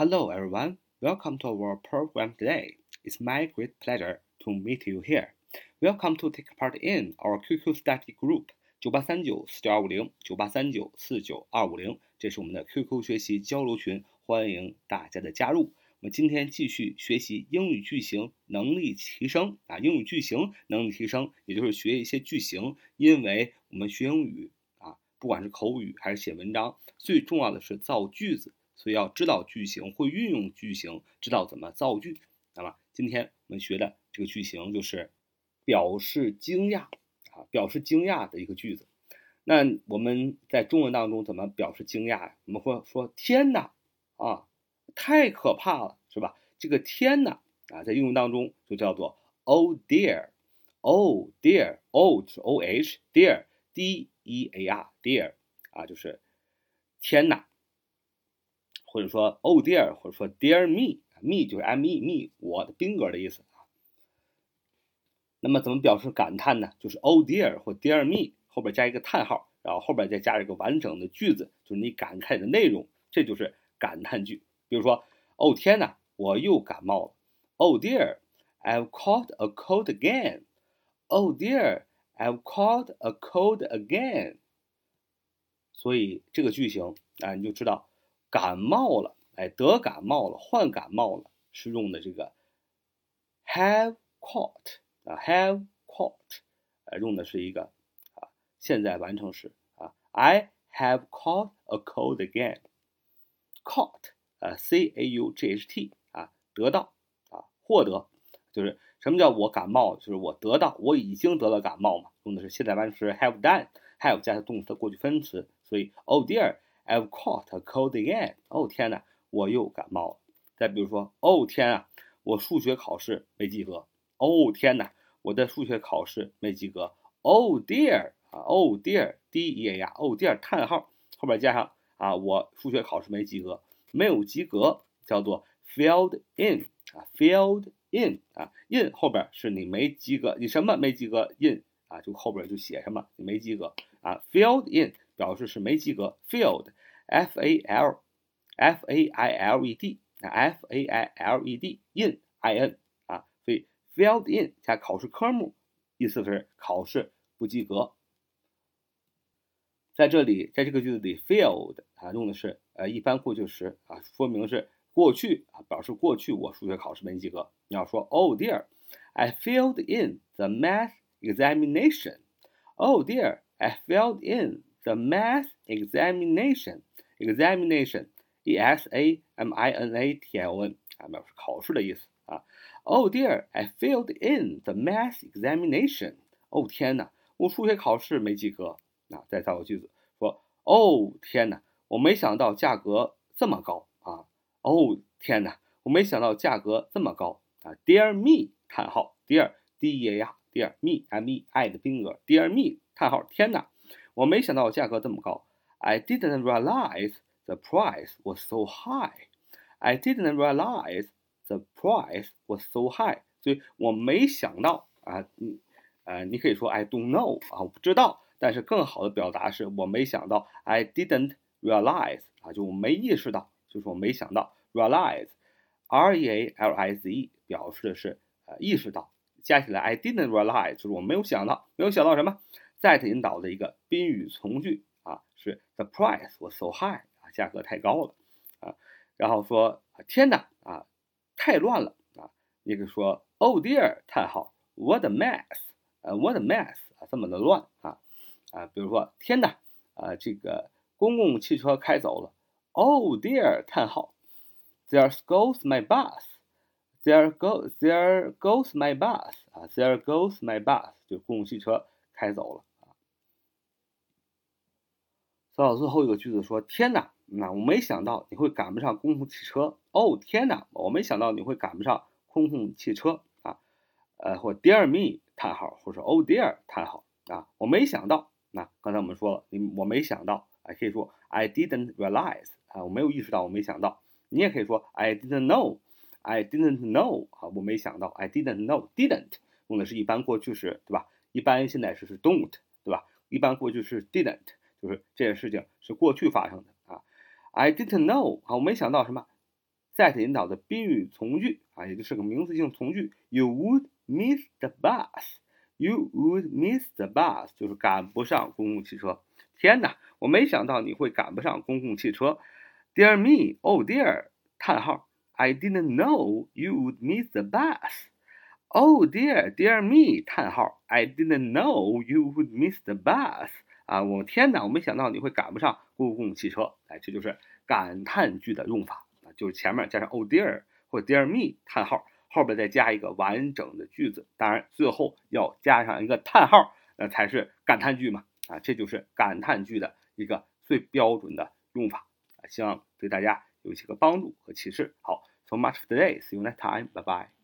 Hello, everyone. Welcome to our program today. It's my great pleasure to meet you here. Welcome to take part in our QQ study group 九八三九四九二五零九八三九四九二五零，这是我们的 QQ 学习交流群，欢迎大家的加入。我们今天继续学习英语句型能力提升啊，英语句型能力提升，也就是学一些句型。因为我们学英语啊，不管是口语还是写文章，最重要的是造句子，所以要知道句型，会运用句型，知道怎么造句。那么今天我们学的这个句型就是表示惊讶啊，表示惊讶的一个句子。那我们在中文当中怎么表示惊讶呀？我们会说天哪啊！太可怕了，是吧？这个天呐啊，在英文当中就叫做 Oh dear，Oh dear，Oh 是 O H，dear，D E A R，dear 啊，就是天呐，或者说 Oh dear，或者说 Dear me，me 就是 M E me，我的宾格的意思。那么怎么表示感叹呢？就是 Oh dear 或 Dear me 后边加一个叹号，然后后边再加一个完整的句子，就是你感慨的内容，这就是感叹句。比如说，哦天哪，我又感冒了。Oh dear, I've caught a cold again. Oh dear, I've caught a cold again. 所以这个句型啊，你就知道感冒了，哎，得感冒了，患感冒了，是用的这个 have caught 啊，have caught，呃，用的是一个啊现在完成时啊，I have caught a cold again. Caught。呃，c a u g h t 啊，得到啊，获得，就是什么叫我感冒？就是我得到，我已经得了感冒嘛。用的是现在完成时 have done，have 加上动词的过去分词，所以 Oh dear I've caught a cold again。哦天哪，我又感冒了。再比如说，哦天啊，我数学考试没及格。哦天哪，我的数学考试没及格。Oh dear 啊，Oh dear，d e a r，Oh dear，叹号后边加上啊，我数学考试没及格。没有及格叫做 failed in 啊，failed in 啊，in 后边是你没及格，你什么没及格？in 啊，就后边就写什么，你没及格啊，failed in 表示是没及格，filled FAALFAILED 啊，f a i l e d in i n 啊，所以 failed in 加考试科目，意思是考试不及格。在这里，在这个句子里，failed 啊用的是呃一般过去时啊，说明是过去啊，表示过去我数学考试没及格。你要说，Oh dear, I failed in the math examination. Oh dear, I failed in the math examination. Examination, e s a m i n a t i o n 啊，表示考试的意思啊。Oh dear, I failed in the math examination. 哦天哪，我数学考试没及格。啊，再造个句子，说，哦天哪，我没想到价格这么高啊！哦天哪，我没想到价格这么高啊！Dear me，叹号，Dear D E A R，Dear me M E I 的宾格，Dear me，叹号，天哪，我没想到价格这么高。I didn't realize the price was so high. I didn't realize the price was so high. 所以我没想到啊，你，呃，你可以说 I don't know 啊，我不知道。但是更好的表达是我没想到，I didn't realize 啊，就我没意识到，就是我没想到，realize，r e a l i z e 表示的是呃意识到，加起来 I didn't realize 就是我没有想到，没有想到什么？that 引导的一个宾语从句啊，是 the price was so high 啊，价格太高了啊，然后说天哪啊，太乱了啊，你可以说 Oh dear，叹号，what a mess，呃，what a mess 啊，这么的乱啊。啊，比如说，天哪，啊，这个公共汽车开走了。Oh dear！叹号，There goes my bus. There goes there goes my bus. 啊，There goes my bus，就公共汽车开走了。到了最后一个句子说，天哪，那我没想到你会赶不上公共汽车。哦，天哪，我没想到你会赶不上公共汽车啊。呃，或 Dear me！叹号，或者 Oh dear！叹号啊，我没想到。那刚才我们说了，你我没想到，啊，可以说 I didn't realize，啊，我没有意识到，我没想到。你也可以说 I didn't know，I didn't know，啊，我没想到，I didn't know，didn't 用的是一般过去时，对吧？一般现在时是 don't，对吧？一般过去式 didn't，就是这件事情是过去发生的啊。I didn't know，啊，我没想到什么 that 引导的宾语从句啊，也就是个名词性从句。You would miss the bus. You would miss the bus，就是赶不上公共汽车。天哪，我没想到你会赶不上公共汽车。Dear me, oh dear，叹号，I didn't know you would miss the bus. Oh dear, dear me，叹号，I didn't know you would miss the bus. 啊，我天哪，我没想到你会赶不上公共汽车。哎，这就是感叹句的用法啊，就是前面加上 oh dear 或 dear me，叹号。后边再加一个完整的句子，当然最后要加上一个叹号，那才是感叹句嘛啊，这就是感叹句的一个最标准的用法啊，希望对大家有一些个帮助和启示。好，so much for today，see you next time，bye bye。